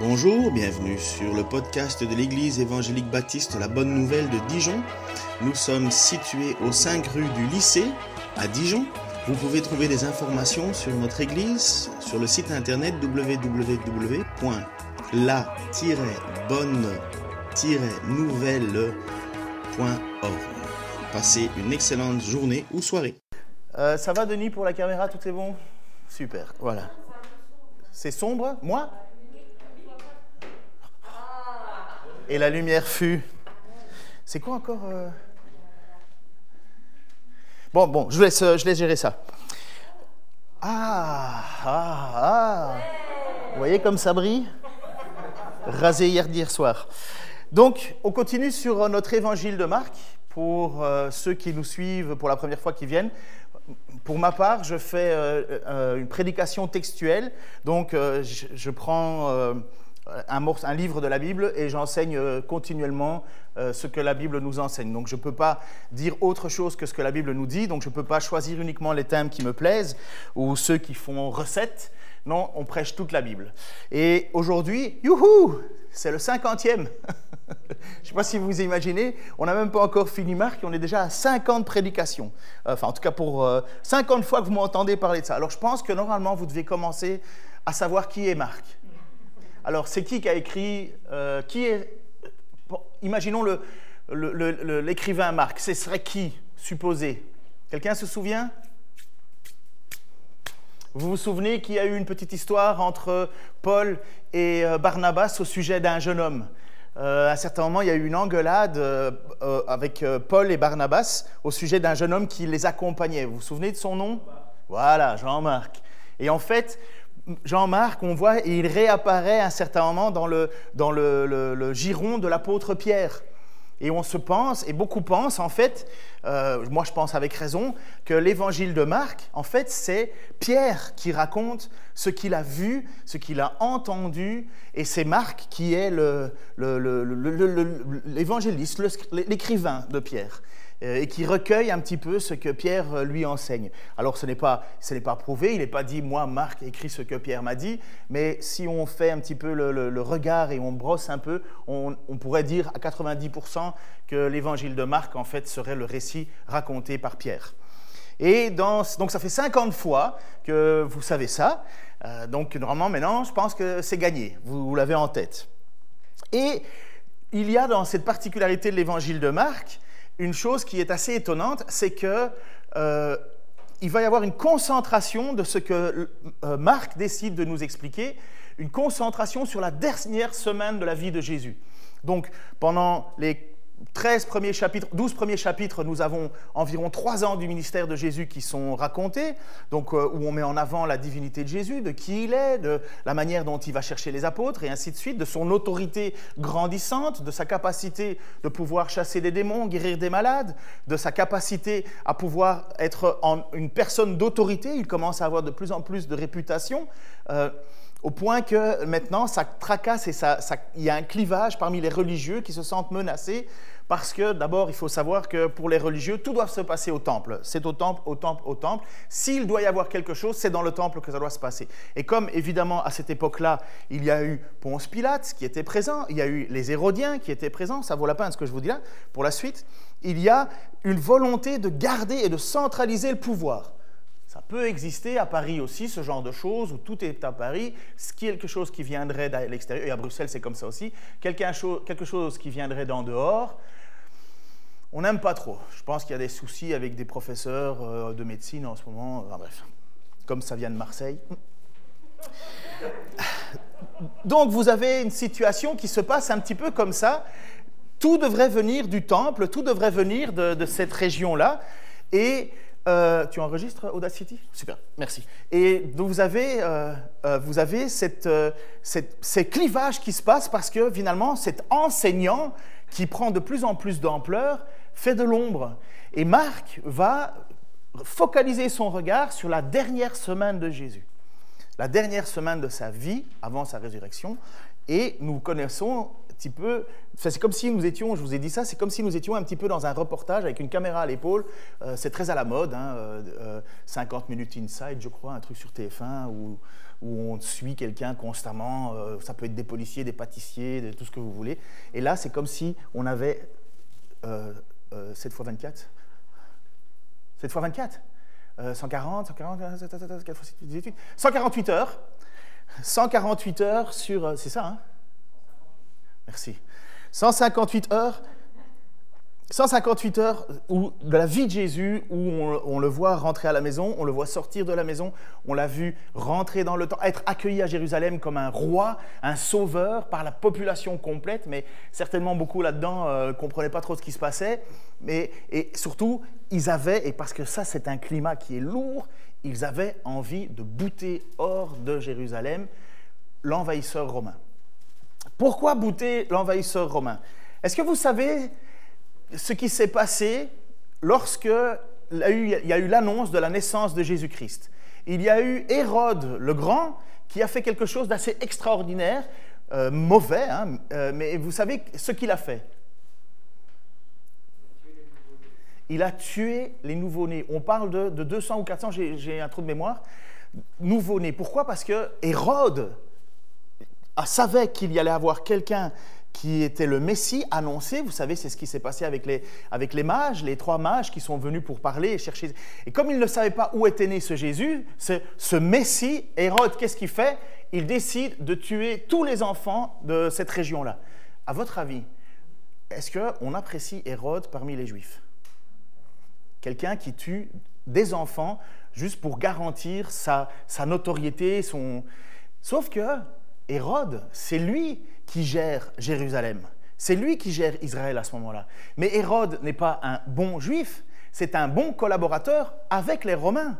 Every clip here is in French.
Bonjour, bienvenue sur le podcast de l'Église évangélique baptiste La Bonne Nouvelle de Dijon. Nous sommes situés aux 5 rue du lycée à Dijon. Vous pouvez trouver des informations sur notre Église sur le site internet www.la-bonne-nouvelle.org. Passez une excellente journée ou soirée. Euh, ça va Denis pour la caméra, tout est bon? Super, voilà. C'est sombre Moi? Et la lumière fut. C'est quoi encore euh? Bon, bon, je laisse, je laisse gérer ça. Ah, ah, ah. Vous voyez comme ça brille? Rasé hier, hier soir. Donc, on continue sur notre évangile de Marc pour euh, ceux qui nous suivent pour la première fois qui viennent. Pour ma part, je fais euh, une prédication textuelle. Donc, je, prends un, livre de la Bible et j'enseigne euh, continuellement euh, ce que la Bible nous enseigne. Donc je ne peux pas dire autre chose que ce que la Bible nous dit, donc je ne peux pas choisir uniquement les thèmes qui me plaisent ou ceux qui font recette. Non, on prêche toute la Bible. Et aujourd'hui, youhou, c'est le cinquantième. je ne sais pas si vous imaginez, on n'a même pas encore fini Marc, on est déjà à 50 prédications. Enfin, en tout cas, pour 50 euh, fois que vous m'entendez parler de ça. Alors, je pense que normalement, vous devez commencer à savoir qui est Marc. Alors, c'est qui qui a écrit euh, Qui est Imaginons l'écrivain Marc. Ce serait qui, supposé? Quelqu'un se souvient? Vous vous souvenez qu'il y a eu une petite histoire entre Paul et euh, Barnabas au sujet d'un jeune homme? Euh, à un certain moment, il y a eu une engueulade avec Paul et Barnabas au sujet d'un jeune homme qui les accompagnait. Vous vous souvenez de son nom? Voilà, Jean-Marc. Et en fait, Jean-Marc, on voit, il réapparaît à un certain moment dans le, dans le, giron de l'apôtre Pierre. Et on se pense, et beaucoup pensent, en fait, euh, moi je pense avec raison, que l'évangile de Marc, en fait, c'est Pierre qui raconte ce qu'il a vu, ce qu'il a entendu, et c'est Marc qui est l'évangéliste, l'écrivain de Pierre. Euh, et qui recueille un petit peu ce que Pierre euh, lui enseigne. Alors ce n'est pas, pas prouvé, il n'est pas dit moi Marc écrit ce que Pierre m'a dit, mais si on fait un petit peu le, regard et on brosse un peu, on, pourrait dire à 90% que l'évangile de Marc en fait serait le récit raconté par Pierre. Et donc ça fait 50 fois que vous savez ça. Euh, donc normalement maintenant je pense que c'est gagné, vous l'avez en tête. Et il y a dans cette particularité de l'évangile de Marc une chose qui est assez étonnante, c'est que euh, il va y avoir une concentration de ce que euh, Marc décide de nous expliquer, une concentration sur la dernière semaine de la vie de Jésus. Donc, pendant les 13 premiers chapitres, 12 premiers chapitres, nous avons environ trois ans du ministère de Jésus qui sont racontés, donc euh, où on met en avant la divinité de Jésus, de qui il est, de la manière dont il va chercher les apôtres, et ainsi de suite, de son autorité grandissante, de sa capacité de pouvoir chasser des démons, guérir des malades, de sa capacité à pouvoir être une personne d'autorité. Il commence à avoir de plus en plus de réputation. Euh, au point que maintenant, ça tracasse et il y a un clivage parmi les religieux qui se sentent menacés parce que d'abord, il faut savoir que pour les religieux, tout doit se passer au temple. C'est au temple, au temple, au temple. S'il doit y avoir quelque chose, c'est dans le temple que ça doit se passer. Et comme évidemment à cette époque-là, il y a eu Ponce Pilate qui était présent, il y a eu les Hérodiens qui étaient présents, ça vaut la peine ce que je vous dis là, pour la suite, il y a une volonté de garder et de centraliser le pouvoir. Ça peut exister à Paris aussi, ce genre de choses, où tout est à Paris, quelque chose qui viendrait de l'extérieur, et à Bruxelles c'est comme ça aussi, quelque chose qui viendrait d'en dehors, on n'aime pas trop. Je pense qu'il y a des soucis avec des professeurs euh, de médecine en ce moment, enfin, bref, comme ça vient de Marseille. Donc vous avez une situation qui se passe un petit peu comme ça. Tout devrait venir du temple, tout devrait venir de cette région-là. Et euh, tu enregistres Audacity? Super, merci. Et donc vous avez, euh, euh, vous avez cette, ces clivages qui se passent parce que finalement cet enseignant qui prend de plus en plus d'ampleur fait de l'ombre. Et Marc va focaliser son regard sur la dernière semaine de Jésus, la dernière semaine de sa vie avant sa résurrection. Et nous connaissons c'est comme si nous étions, je vous ai dit ça, c'est comme si nous étions un petit peu dans un reportage avec une caméra à l'épaule. Euh, c'est très à la mode, hein, 50 euh, euh, minutes inside, je crois, un truc sur TF1 ou, où on suit quelqu'un constamment. Ça peut être des policiers, des pâtissiers, tout ce que vous voulez. Et là, c'est comme si on avait 7 fois 24 7 fois 24 140, 140, 148 heures. 148 heures sur... C'est ça, hein Merci. 158 heures 158 heures où, de la vie de Jésus où on, le voit rentrer à la maison, on le voit sortir de la maison, on l'a vu rentrer dans le temps, être accueilli à Jérusalem comme un roi, un sauveur par la population complète, mais certainement beaucoup là-dedans ne euh, comprenaient pas trop ce qui se passait. Mais, et surtout, ils avaient, et parce que ça c'est un climat qui est lourd, ils avaient envie de bouter hors de Jérusalem l'envahisseur romain. Pourquoi bouter l'envahisseur romain? Est-ce que vous savez ce qui s'est passé lorsque il y a eu l'annonce de la naissance de Jésus-Christ? Il y a eu Hérode le Grand qui a fait quelque chose d'assez extraordinaire, euh, mauvais, hein, euh, mais vous savez ce qu'il a fait? Il a tué les nouveau-nés. On parle de, de 200 ou 400, j'ai un trou de mémoire, nouveau-nés. Pourquoi? Parce que Hérode savait qu'il y allait avoir quelqu'un qui était le Messie annoncé. Vous savez, c'est ce qui s'est passé avec les, avec les mages, les trois mages qui sont venus pour parler et chercher. Et comme ils ne savaient pas où était né ce Jésus, ce, ce Messie, Hérode, qu'est-ce qu'il fait? Il décide de tuer tous les enfants de cette région-là. À votre avis, est-ce qu'on apprécie Hérode parmi les Juifs? Quelqu'un qui tue des enfants juste pour garantir sa, sa notoriété, son... Sauf que Hérode, c'est lui qui gère Jérusalem. C'est lui qui gère Israël à ce moment-là. Mais Hérode n'est pas un bon juif, c'est un bon collaborateur avec les Romains.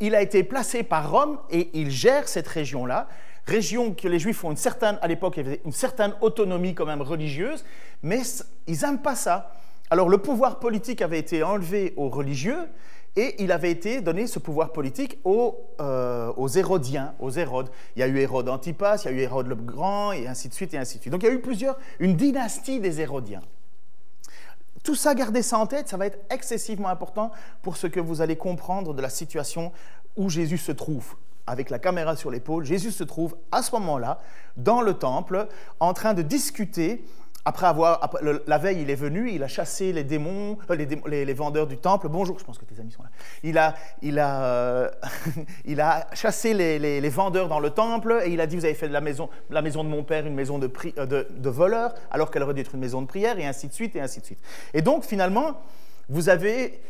Il a été placé par Rome et il gère cette région-là, région que les Juifs ont une certaine, à l'époque, une certaine autonomie quand même religieuse, mais ils n'aiment pas ça. Alors le pouvoir politique avait été enlevé aux religieux et il avait été donné ce pouvoir politique aux, euh, aux Hérodiens, aux Hérodes. Il y a eu Hérode Antipas, il y a eu Hérode le Grand, et ainsi de suite, et ainsi de suite. Donc il y a eu plusieurs, une dynastie des Hérodiens. Tout ça, gardez ça en tête, ça va être excessivement important pour ce que vous allez comprendre de la situation où Jésus se trouve. Avec la caméra sur l'épaule, Jésus se trouve à ce moment-là dans le temple en train de discuter après avoir, la veille, il est venu, il a chassé les démons, euh, les, vendeurs du temple. Bonjour, je pense que tes amis sont là. Il a, il a, euh, il a chassé les, vendeurs dans le temple et il a dit Vous avez fait de la maison, la maison de mon père une maison de, euh, de, de voleurs, alors qu'elle aurait dû être une maison de prière, et ainsi de suite, et ainsi de suite. Et donc, finalement, vous avez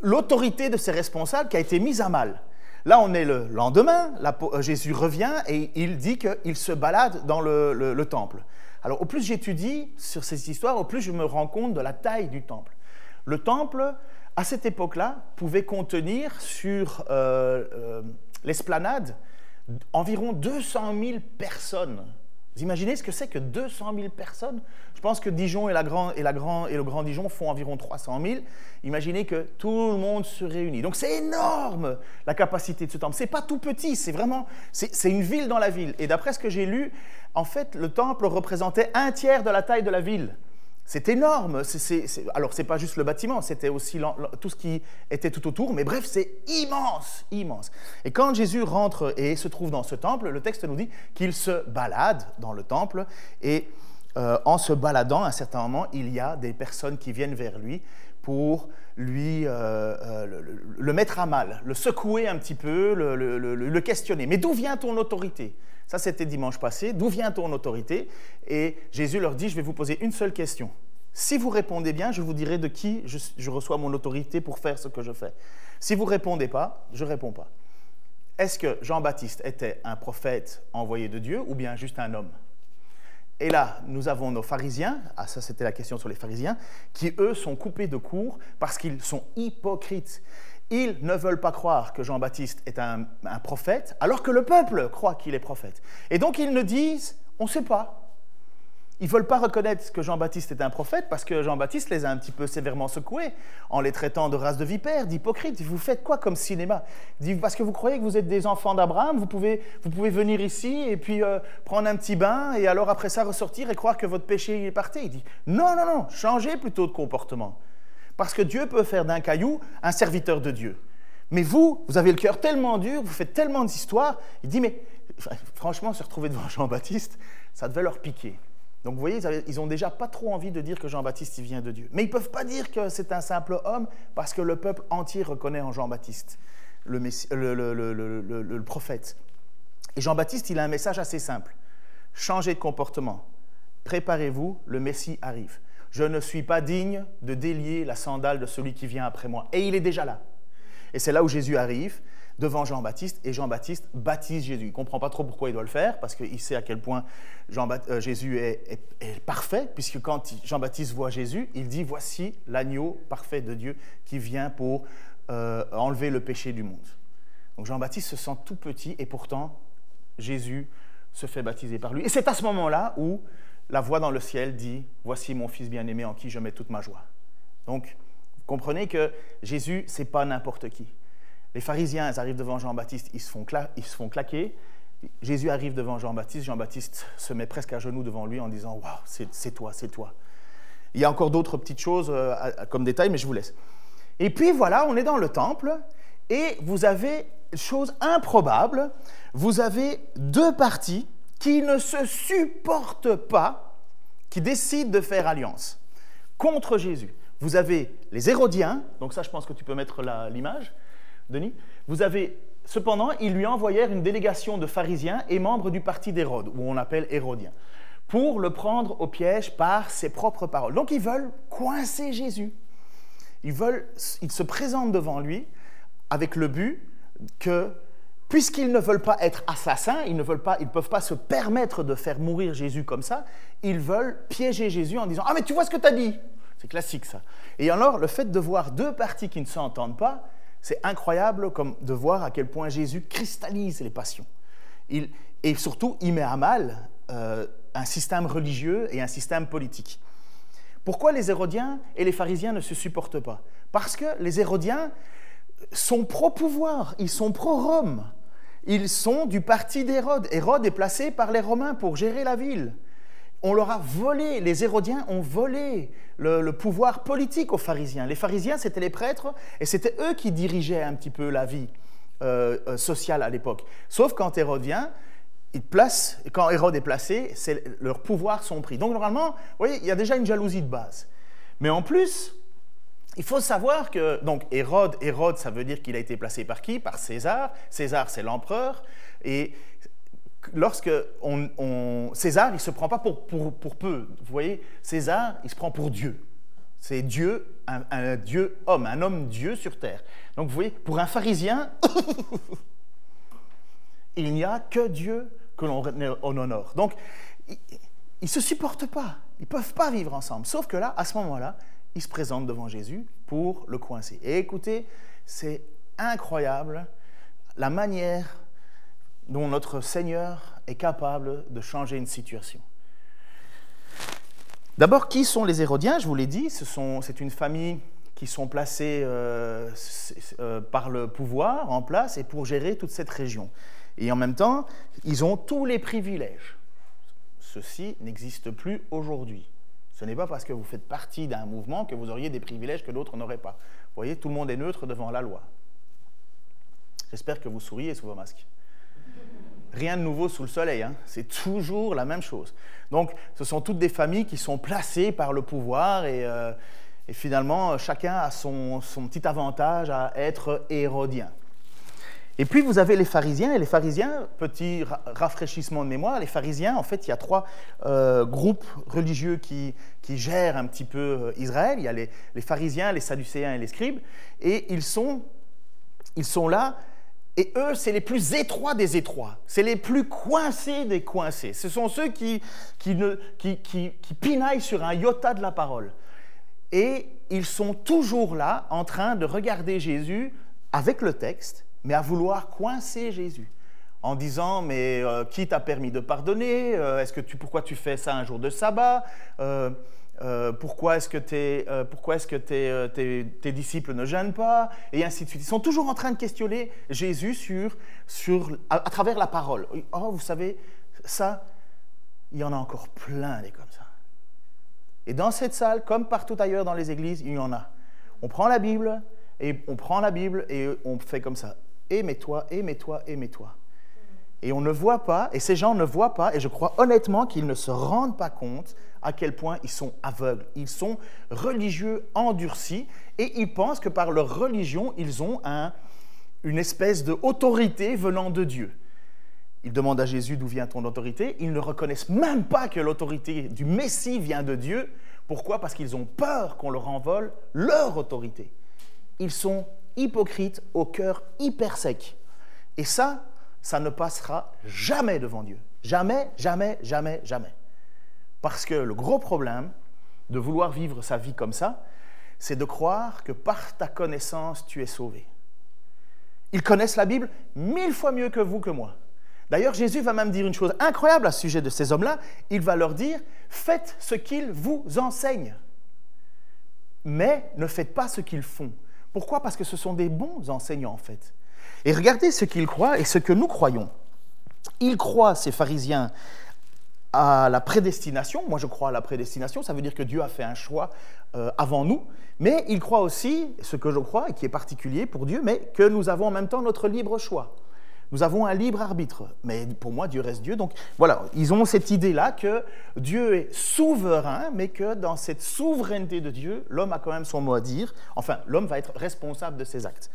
l'autorité de ces responsables qui a été mise à mal. Là, on est le lendemain, Jésus revient et il dit qu'il se balade dans le temple. Alors au plus j'étudie sur ces histoires, au plus je me rends compte de la taille du temple. Le temple, à cette époque-là, pouvait contenir sur euh, euh, l'esplanade environ 200 000 personnes. Vous imaginez ce que c'est que 200 000 personnes? Je pense que Dijon et, la et, le Grand Dijon font environ 300 000. Imaginez que tout le monde se réunit. Donc c'est énorme la capacité de ce temple. C'est pas tout petit, c'est vraiment, c'est une ville dans la ville. Et d'après ce que j'ai lu, en fait, le temple représentait un tiers de la taille de la ville. C'est énorme. alors, ce n'est pas juste le bâtiment, c'était aussi tout ce qui était tout autour. Mais bref, c'est immense, immense. Et quand Jésus rentre et se trouve dans ce temple, le texte nous dit qu'il se balade dans le temple. Et euh, en se baladant, à un certain moment, il y a des personnes qui viennent vers lui pour lui euh, euh, le, mettre à mal, le secouer un petit peu, le questionner. Mais d'où vient ton autorité? Ça, c'était dimanche passé. D'où vient ton autorité? Et Jésus leur dit, je vais vous poser une seule question. Si vous répondez bien, je vous dirai de qui je, reçois mon autorité pour faire ce que je fais. Si vous répondez pas, je réponds pas. Est-ce que Jean-Baptiste était un prophète envoyé de Dieu ou bien juste un homme? Et là, nous avons nos pharisiens, ah ça c'était la question sur les pharisiens, qui eux sont coupés de cours parce qu'ils sont hypocrites. Ils ne veulent pas croire que Jean-Baptiste est un, prophète, alors que le peuple croit qu'il est prophète. Et donc ils ne disent, on ne sait pas. Ils ne veulent pas reconnaître que Jean-Baptiste est un prophète parce que Jean-Baptiste les a un petit peu sévèrement secoués en les traitant de race de vipères, d'hypocrites. Vous faites quoi comme cinéma? Parce que vous croyez que vous êtes des enfants d'Abraham, vous pouvez, vous pouvez venir ici et puis euh, prendre un petit bain et alors après ça ressortir et croire que votre péché est parti. Il dit non, non, non, changez plutôt de comportement. Parce que Dieu peut faire d'un caillou un serviteur de Dieu. Mais vous, vous avez le cœur tellement dur, vous faites tellement d'histoires. Il dit, mais franchement, se retrouver devant Jean-Baptiste, ça devait leur piquer. Donc vous voyez, ils n'ont déjà pas trop envie de dire que Jean-Baptiste il vient de Dieu. Mais ils peuvent pas dire que c'est un simple homme parce que le peuple entier reconnaît en Jean-Baptiste le, le, prophète. Et Jean-Baptiste, il a un message assez simple. Changez de comportement. Préparez-vous, le Messie arrive. Je ne suis pas digne de délier la sandale de celui qui vient après moi. Et il est déjà là. Et c'est là où Jésus arrive devant Jean-Baptiste et Jean-Baptiste baptise Jésus. Il ne comprend pas trop pourquoi il doit le faire parce qu'il sait à quel point Jean euh, Jésus est, parfait, puisque quand Jean-Baptiste voit Jésus, il dit Voici l'agneau parfait de Dieu qui vient pour euh, enlever le péché du monde. Donc Jean-Baptiste se sent tout petit et pourtant Jésus se fait baptiser par lui. Et c'est à ce moment-là où la voix dans le ciel dit Voici mon fils bien-aimé en qui je mets toute ma joie. Donc, vous comprenez que Jésus, c'est pas n'importe qui. Les pharisiens arrivent devant Jean-Baptiste, ils, se font ils se font claquer. Jésus arrive devant Jean-Baptiste, Jean-Baptiste se met presque à genoux devant lui en disant Waouh, c'est toi, c'est toi. Il y a encore d'autres petites choses euh, comme détails, mais je vous laisse. Et puis voilà, on est dans le temple et vous avez, chose improbable, vous avez deux parties qui ne se supportent pas, qui décident de faire alliance contre Jésus. Vous avez les Hérodiens, donc ça je pense que tu peux mettre l'image, Denis. Vous avez, cependant, ils lui envoyèrent une délégation de pharisiens et membres du parti d'Hérode, où on appelle Hérodiens, pour le prendre au piège par ses propres paroles. Donc ils veulent coincer Jésus. Ils, veulent, ils se présentent devant lui avec le but que, puisqu'ils ne veulent pas être assassins, ils ne veulent pas, ils peuvent pas se permettre de faire mourir Jésus comme ça, ils veulent piéger Jésus en disant Ah, mais tu vois ce que tu as dit C'est classique ça. Et alors, le fait de voir deux parties qui ne s'entendent pas, c'est incroyable comme de voir à quel point Jésus cristallise les passions. Et surtout, il met à mal euh, un système religieux et un système politique. Pourquoi les Hérodiens et les pharisiens ne se supportent pas? Parce que les Hérodiens sont pro-pouvoir, ils sont pro-Rome. Ils sont du parti d'Hérode. Hérode est placé par les Romains pour gérer la ville on leur a volé, les Hérodiens ont volé le, pouvoir politique aux pharisiens. Les pharisiens, c'était les prêtres, et c'était eux qui dirigeaient un petit peu la vie euh, euh, sociale à l'époque. Sauf quand Hérode vient, il place, quand Hérode est placé, leurs pouvoirs sont pris. Donc normalement, vous voyez, il y a déjà une jalousie de base. Mais en plus, il faut savoir que, donc Hérode, Hérode, ça veut dire qu'il a été placé par qui? Par César. César, c'est l'empereur. Et lorsque on, César, il ne se prend pas pour, pour, peu. Vous voyez, César, il se prend pour Dieu. C'est Dieu, un, Dieu homme, un homme Dieu sur terre. Donc vous voyez, pour un pharisien, il n'y a que Dieu que l'on honore. Donc, ils ne se supportent pas. Ils ne peuvent pas vivre ensemble. Sauf que là, à ce moment-là, ils se présentent devant Jésus pour le coincer. Et écoutez, c'est incroyable la manière dont notre Seigneur est capable de changer une situation. D'abord, qui sont les Hérodiens? Je vous l'ai dit, c'est une famille qui sont placés euh, euh, par le pouvoir en place et pour gérer toute cette région. Et en même temps, ils ont tous les privilèges. Ceci n'existe plus aujourd'hui. Ce n'est pas parce que vous faites partie d'un mouvement que vous auriez des privilèges que d'autres n'auraient pas. Vous voyez, tout le monde est neutre devant la loi. J'espère que vous souriez sous vos masques rien de nouveau sous le soleil, hein. c'est toujours la même chose. Donc ce sont toutes des familles qui sont placées par le pouvoir et, euh, finalement chacun a son, petit avantage à être hérodien. Et puis vous avez les pharisiens, et les pharisiens, petit rafraîchissement de mémoire, les pharisiens, en fait, il y a trois euh, groupes religieux qui, gèrent un petit peu euh, Israël. Il y a les, les, pharisiens, les sadducéens et les scribes, et ils sont, ils sont là et eux, c'est les plus étroits des étroits, c'est les plus coincés des coincés. Ce sont ceux qui, qui, qui, pinaillent sur un iota de la parole. Et ils sont toujours là en train de regarder Jésus avec le texte, mais à vouloir coincer Jésus en disant mais euh, qui t'a permis de pardonner euh, Est-ce que tu pourquoi tu fais ça un jour de sabbat euh, pourquoi est-ce que, euh, pourquoi est-ce que euh, tes, disciples ne gênent pas Et ainsi de suite. Ils sont toujours en train de questionner Jésus sur, sur, à, travers la parole. Oh, vous savez, ça, il y en a encore plein des comme ça. Et dans cette salle, comme partout ailleurs dans les églises, il y en a. On prend la Bible et on prend la Bible et on fait comme ça. Aimez-toi, aimez-toi, aimez-toi. Et on ne voit pas, et ces gens ne voient pas, et je crois honnêtement qu'ils ne se rendent pas compte à quel point ils sont aveugles. Ils sont religieux endurcis, et ils pensent que par leur religion, ils ont un, une espèce d'autorité venant de Dieu. Ils demandent à Jésus d'où vient ton autorité? Ils ne reconnaissent même pas que l'autorité du Messie vient de Dieu. Pourquoi? Parce qu'ils ont peur qu'on leur envole leur autorité. Ils sont hypocrites au cœur hyper sec. Et ça, ça ne passera jamais devant Dieu. Jamais, jamais, jamais, jamais. Parce que le gros problème de vouloir vivre sa vie comme ça, c'est de croire que par ta connaissance, tu es sauvé. Ils connaissent la Bible mille fois mieux que vous, que moi. D'ailleurs, Jésus va même dire une chose incroyable à ce sujet de ces hommes-là. Il va leur dire, faites ce qu'ils vous enseignent, mais ne faites pas ce qu'ils font. Pourquoi? Parce que ce sont des bons enseignants, en fait. Et regardez ce qu'ils croient et ce que nous croyons. Ils croient, ces pharisiens, à la prédestination. Moi, je crois à la prédestination. Ça veut dire que Dieu a fait un choix euh, avant nous. Mais ils croient aussi, ce que je crois, et qui est particulier pour Dieu, mais que nous avons en même temps notre libre choix. Nous avons un libre arbitre. Mais pour moi, Dieu reste Dieu. Donc voilà, ils ont cette idée-là que Dieu est souverain, mais que dans cette souveraineté de Dieu, l'homme a quand même son mot à dire. Enfin, l'homme va être responsable de ses actes.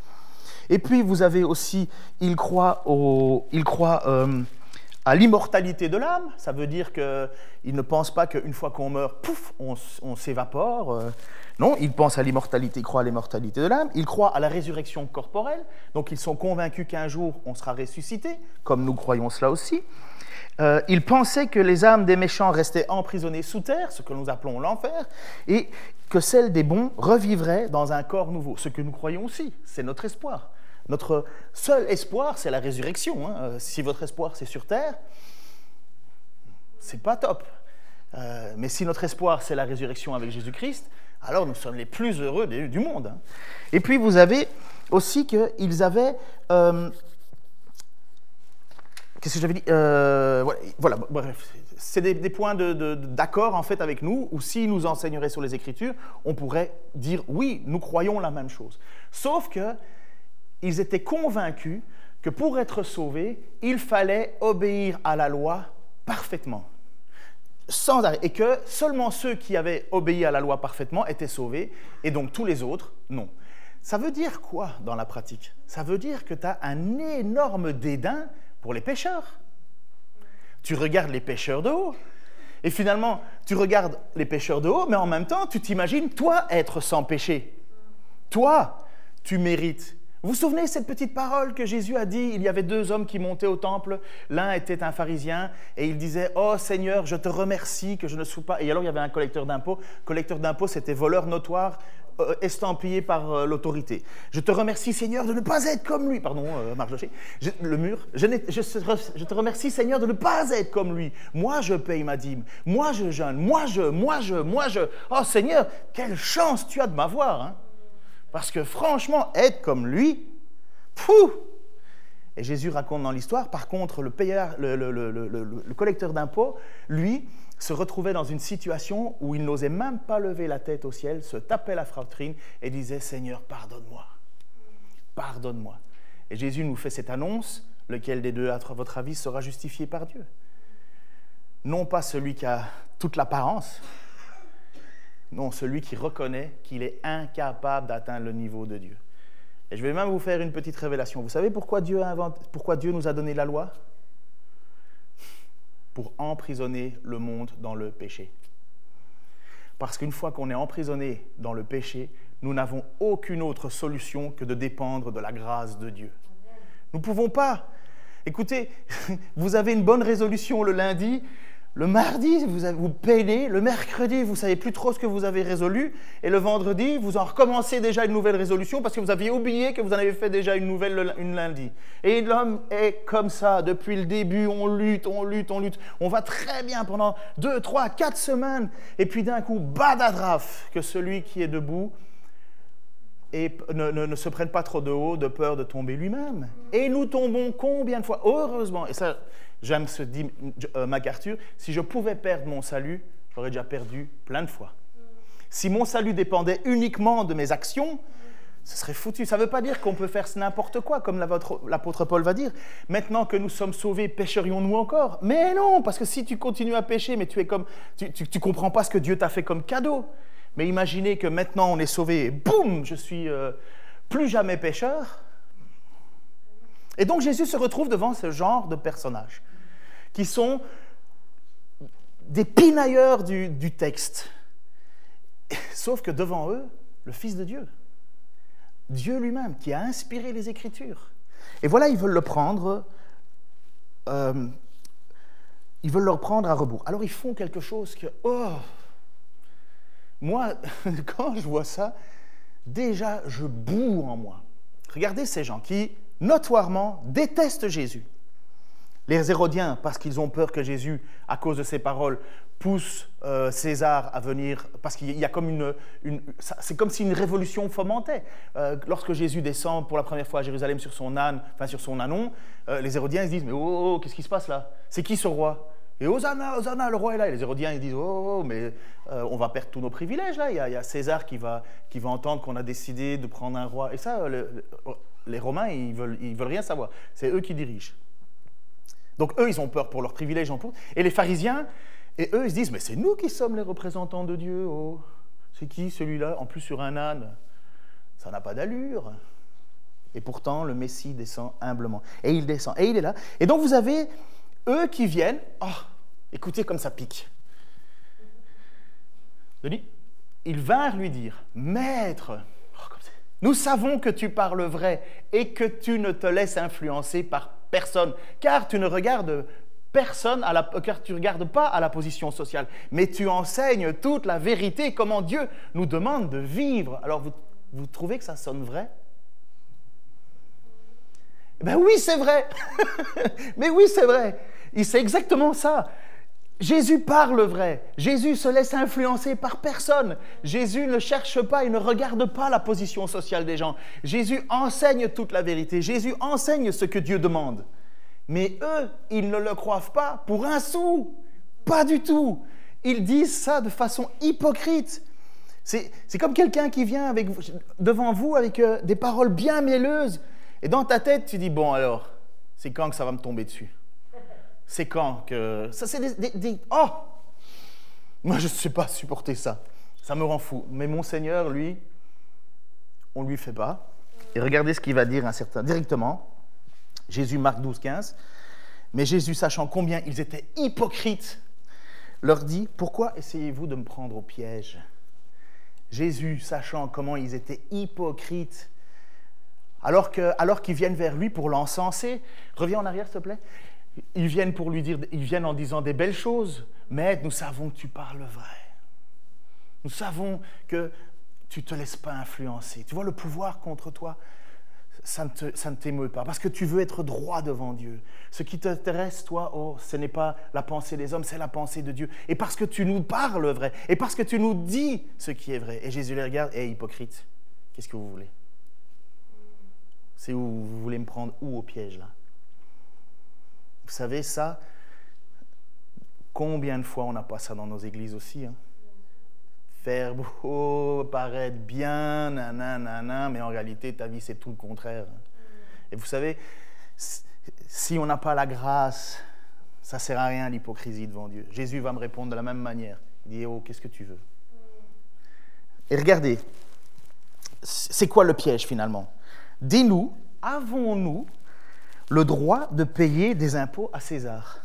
Et puis, vous avez aussi, il croit, euh, à l'immortalité de l'âme. Ça veut dire qu'il ne pense pas qu'une fois qu'on meurt, pouf, on, s'évapore. Euh. Non, il pense à l'immortalité, il croit à l'immortalité de l'âme. Il croit à la résurrection corporelle. Donc, ils sont convaincus qu'un jour, on sera ressuscité, comme nous croyons cela aussi. Euh, ils pensaient que les âmes des méchants restaient emprisonnées sous terre, ce que nous appelons l'enfer, et que celles des bons revivraient dans un corps nouveau, ce que nous croyons aussi, c'est notre espoir. Notre seul espoir, c'est la résurrection. Hein. Euh, si votre espoir, c'est sur terre, c'est pas top. Euh, mais si notre espoir, c'est la résurrection avec Jésus-Christ, alors nous sommes les plus heureux du monde. Hein. Et puis vous avez aussi qu'ils avaient... Euh, qu'est-ce que j'avais dit Voilà, bref, c'est des, points d'accord en fait avec nous, ou s'ils nous enseigneraient sur les Écritures, on pourrait dire oui, nous croyons la même chose. Sauf que ils étaient convaincus que pour être sauvés, il fallait obéir à la loi parfaitement, et que seulement ceux qui avaient obéi à la loi parfaitement étaient sauvés, et donc tous les autres, non. Ça veut dire quoi dans la pratique? Ça veut dire que tu as un énorme dédain pour les pécheurs. Tu regardes les pécheurs de haut, et finalement, tu regardes les pécheurs de haut, mais en même temps, tu t'imagines, toi, être sans péché. Toi, tu mérites vous vous souvenez cette petite parole que Jésus a dit? Il y avait deux hommes qui montaient au temple. L'un était un pharisien et il disait Oh Seigneur, je te remercie que je ne sois pas. Et alors il y avait un collecteur d'impôts. Collecteur d'impôts, c'était voleur notoire, euh, estampillé par euh, l'autorité. Je te remercie Seigneur de ne pas être comme lui. Pardon, euh, le mur. Je, je, te remercie Seigneur de ne pas être comme lui. Moi je paye ma dîme. Moi je jeûne. Moi je, moi je, moi je. Oh Seigneur, quelle chance tu as de m'avoir. Hein parce que franchement, être comme lui, fou Et Jésus raconte dans l'histoire, par contre, le, payeur, le, collecteur d'impôts, lui, se retrouvait dans une situation où il n'osait même pas lever la tête au ciel, se tapait la fratrie et disait Seigneur, pardonne-moi. Pardonne-moi. Et Jésus nous fait cette annonce lequel des deux, à votre avis, sera justifié par Dieu Non pas celui qui a toute l'apparence, non, celui qui reconnaît qu'il est incapable d'atteindre le niveau de Dieu. Et je vais même vous faire une petite révélation. Vous savez pourquoi Dieu, pourquoi Dieu nous a donné la loi? Pour emprisonner le monde dans le péché. Parce qu'une fois qu'on est emprisonné dans le péché, nous n'avons aucune autre solution que de dépendre de la grâce de Dieu. Nous ne pouvons pas. Écoutez, vous avez une bonne résolution le lundi, le mardi, vous, vous peinez. Le mercredi, vous savez plus trop ce que vous avez résolu. Et le vendredi, vous en recommencez déjà une nouvelle résolution parce que vous aviez oublié que vous en avez fait déjà une nouvelle une lundi. Et l'homme est comme ça. Depuis le début, on lutte, on lutte, on lutte. On va très bien pendant deux, trois, quatre semaines. Et puis d'un coup, badadraf, que celui qui est debout et ne, se prenne pas trop de haut de peur de tomber lui-même. Et nous tombons combien de fois Heureusement, et ça, J'aime ce dit euh, MacArthur, si je pouvais perdre mon salut, j'aurais déjà perdu plein de fois. Si mon salut dépendait uniquement de mes actions, ce serait foutu. Ça ne veut pas dire qu'on peut faire n'importe quoi, comme l'apôtre Paul va dire. Maintenant que nous sommes sauvés, pécherions-nous encore? Mais non, parce que si tu continues à pécher, mais tu es comme, tu, comprends pas ce que Dieu t'a fait comme cadeau. Mais imaginez que maintenant on est sauvé, et boum, je suis euh, plus jamais pécheur. Et donc Jésus se retrouve devant ce genre de personnages qui sont des pinailleurs du, texte. Sauf que devant eux, le Fils de Dieu. Dieu lui-même qui a inspiré les Écritures. Et voilà, ils veulent le prendre, euh, ils veulent le reprendre à rebours. Alors ils font quelque chose que, oh, moi, quand je vois ça, déjà je boue en moi. Regardez ces gens qui, notoirement, détestent Jésus. Les Hérodiens, parce qu'ils ont peur que Jésus, à cause de ses paroles, pousse euh, César à venir, parce qu'il y a comme une, c'est comme si une révolution fomentait. Euh, lorsque Jésus descend pour la première fois à Jérusalem sur son âne, enfin sur son anon, euh, les Hérodiens ils se disent mais oh, oh, oh, qu'est-ce qui se passe là? C'est qui ce roi? Et Hosanna, Hosanna, le roi est là. Et les Hérodiens ils disent oh, mais on va perdre tous nos privilèges là. Il y a, César qui va, qui va entendre qu'on a décidé de prendre un roi. Et ça, les Romains ils veulent, ils veulent rien savoir. C'est eux qui dirigent. Donc eux, ils ont peur pour leurs privilèges en Et les pharisiens, et eux, ils se disent, mais c'est nous qui sommes les représentants de Dieu. Oh. C'est qui celui-là? En plus sur un âne. Ça n'a pas d'allure. Et pourtant, le Messie descend humblement. Et il descend. Et il est là. Et donc vous avez eux qui viennent. Oh, écoutez comme ça pique. Denis Ils vinrent lui dire, Maître, nous savons que tu parles vrai et que tu ne te laisses influencer par personne, car tu ne regardes personne, à la, car tu regardes pas à la position sociale, mais tu enseignes toute la vérité, comment Dieu nous demande de vivre. Alors vous, vous trouvez que ça sonne vrai? Ben oui, c'est vrai. mais oui, c'est vrai. C'est exactement ça. Jésus parle vrai. Jésus se laisse influencer par personne. Jésus ne cherche pas et ne regarde pas la position sociale des gens. Jésus enseigne toute la vérité. Jésus enseigne ce que Dieu demande. Mais eux, ils ne le croient pas pour un sou. Pas du tout. Ils disent ça de façon hypocrite. C'est comme quelqu'un qui vient avec, devant vous avec euh, des paroles bien mielleuses. Et dans ta tête, tu dis, bon alors, c'est quand que ça va me tomber dessus? C'est quand que. Ça, c'est des, Oh Moi, je ne sais pas supporter ça. Ça me rend fou. Mais mon Seigneur, lui, on ne lui fait pas. Et regardez ce qu'il va dire un certain, directement. Jésus, Marc 12, 15. Mais Jésus, sachant combien ils étaient hypocrites, leur dit Pourquoi essayez-vous de me prendre au piège? Jésus, sachant comment ils étaient hypocrites, alors qu'ils alors viennent vers lui pour l'encenser, reviens en arrière, s'il te plaît. Ils viennent pour lui dire, ils viennent en disant des belles choses. Mais nous savons que tu parles vrai. Nous savons que tu ne te laisses pas influencer. Tu vois, le pouvoir contre toi, ça ne t'émeut pas. Parce que tu veux être droit devant Dieu. Ce qui t'intéresse, toi, oh, ce n'est pas la pensée des hommes, c'est la pensée de Dieu. Et parce que tu nous parles vrai. Et parce que tu nous dis ce qui est vrai. Et Jésus les regarde, et hypocrite, qu'est-ce que vous voulez? C'est où vous voulez me prendre où au piège, là? Vous savez, ça, combien de fois on n'a pas ça dans nos églises aussi hein? Faire beau, paraître bien, nanana, mais en réalité, ta vie, c'est tout le contraire. Et vous savez, si on n'a pas la grâce, ça sert à rien l'hypocrisie devant Dieu. Jésus va me répondre de la même manière. Il dit, oh, qu'est-ce que tu veux? Et regardez, c'est quoi le piège finalement? Dis-nous, avons-nous le droit de payer des impôts à César.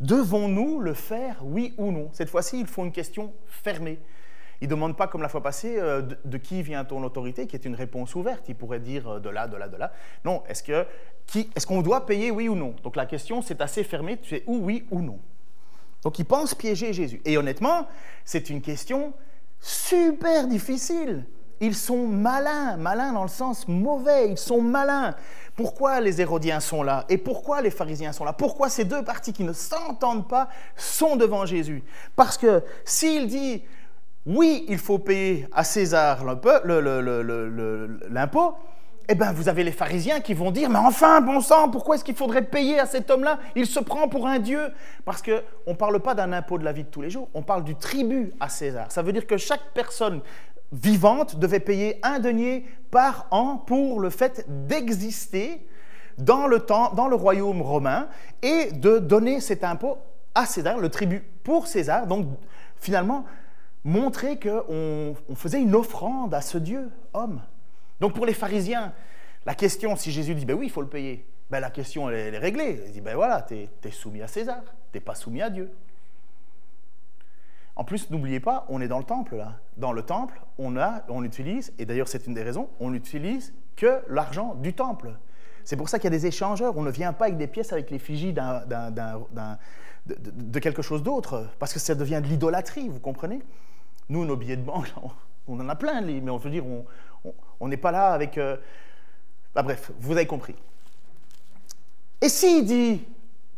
Devons-nous le faire, oui ou non? Cette fois-ci, ils font une question fermée. Ils ne demandent pas, comme la fois passée, euh, de, qui vient ton autorité, qui est une réponse ouverte. Ils pourraient dire euh, de là, de là, de là. Non, est-ce que est-ce qu'on doit payer, oui ou non? Donc la question, c'est assez fermée, tu es ou oui ou non? Donc ils pensent piéger Jésus. Et honnêtement, c'est une question super difficile. Ils sont malins, malins dans le sens mauvais, ils sont malins. Pourquoi les Hérodiens sont là et pourquoi les pharisiens sont là? Pourquoi ces deux parties qui ne s'entendent pas sont devant Jésus? Parce que s'il dit oui, il faut payer à César l'impôt, eh bien, vous avez les pharisiens qui vont dire, mais enfin, bon sang, pourquoi est-ce qu'il faudrait payer à cet homme-là? Il se prend pour un dieu. Parce qu'on ne parle pas d'un impôt de la vie de tous les jours, on parle du tribut à César. Ça veut dire que chaque personne vivante devait payer un denier par an pour le fait d'exister dans le, temps, dans le royaume romain et de donner cet impôt à César, le tribut pour César. Donc finalement, montrer qu'on on faisait une offrande à ce Dieu, homme. Donc pour les pharisiens, la question, si Jésus dit, ben oui, il faut le payer, ben la question, elle, est réglée. Il dit, ben voilà, tu es, soumis à César, tu n'es pas soumis à Dieu. En plus, n'oubliez pas, on est dans le temple là. Dans le temple, on, a, on utilise, et d'ailleurs c'est une des raisons, on n'utilise que l'argent du temple. C'est pour ça qu'il y a des échangeurs. On ne vient pas avec des pièces avec l'effigie d'un, de, de, quelque chose d'autre, parce que ça devient de l'idolâtrie, vous comprenez? Nous, nos billets de banque, on, en a plein, mais on veut dire, on n'est pas là avec... Bah, bref, vous avez compris. Et s'il dit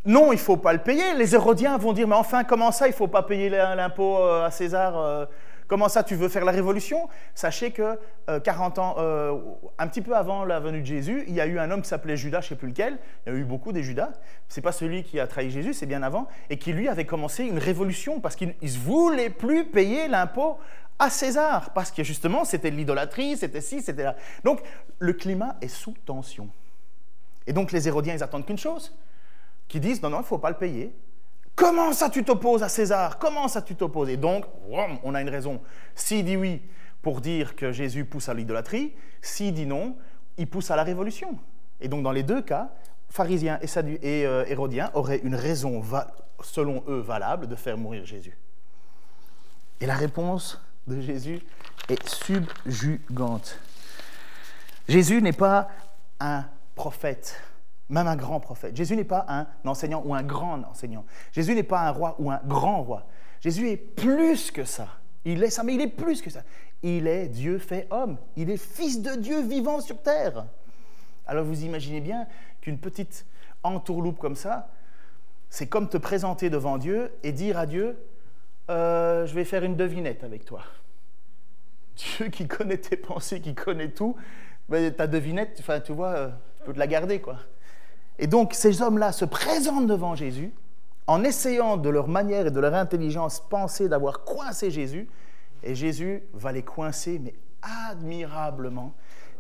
non, il ne faut pas le payer, les Hérodiens vont dire mais enfin, comment ça, il ne faut pas payer l'impôt euh, à César euh, Comment ça, tu veux faire la révolution? Sachez que 40 ans, un petit peu avant la venue de Jésus, il y a eu un homme qui s'appelait Judas, je ne sais plus lequel, il y a eu beaucoup des Judas, ce n'est pas celui qui a trahi Jésus, c'est bien avant, et qui lui avait commencé une révolution parce qu'il ne voulait plus payer l'impôt à César, parce que justement, c'était l'idolâtrie, c'était ci, c'était là. Donc, le climat est sous tension. Et donc, les Hérodiens, ils attendent qu'une chose, qui disent, non, non, il ne faut pas le payer. Comment ça tu t'opposes à César? Comment ça tu t'opposes? Et donc, on a une raison. S'il dit oui pour dire que Jésus pousse à l'idolâtrie, s'il dit non, il pousse à la révolution. Et donc, dans les deux cas, pharisiens et, euh, hérodiens auraient une raison, selon eux, valable de faire mourir Jésus. Et la réponse de Jésus est subjugante. Jésus n'est pas un prophète, même un grand prophète. Jésus n'est pas un enseignant ou un grand enseignant. Jésus n'est pas un roi ou un grand roi. Jésus est plus que ça. Il est ça, mais il est plus que ça. Il est Dieu fait homme. Il est fils de Dieu vivant sur terre. Alors vous imaginez bien qu'une petite entourloupe comme ça, c'est comme te présenter devant Dieu et dire à Dieu, euh, je vais faire une devinette avec toi. Dieu qui connaît tes pensées, qui connaît tout, ben, ta devinette, tu vois, euh, tu peux te la garder, quoi. Et donc, ces hommes-là se présentent devant Jésus en essayant de leur manière et de leur intelligence penser d'avoir coincé Jésus, et Jésus va les coincer, mais admirablement,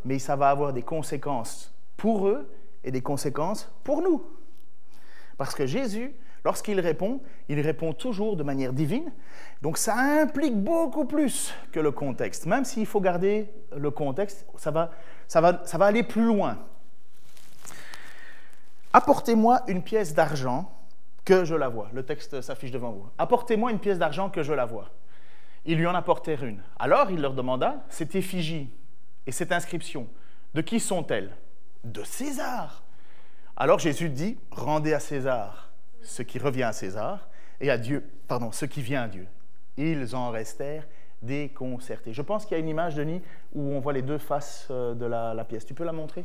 mais ça va avoir des conséquences pour eux et des conséquences pour nous. Parce que Jésus Lorsqu'il répond, il répond toujours de manière divine. Donc ça implique beaucoup plus que le contexte. Même s'il faut garder le contexte, ça va, ça va, ça va aller plus loin. Apportez-moi une pièce d'argent que je la vois. Le texte s'affiche devant vous. Apportez-moi une pièce d'argent que je la vois. Ils lui en apportèrent une. Alors il leur demanda, cette effigie et cette inscription, de qui sont-elles? De César. Alors Jésus dit, rendez à César ce qui revient à César, et à Dieu, pardon, ce qui vient à Dieu. Ils en restèrent déconcertés. Je pense qu'il y a une image, Denis, où on voit les deux faces euh, de la, pièce. Tu peux la montrer?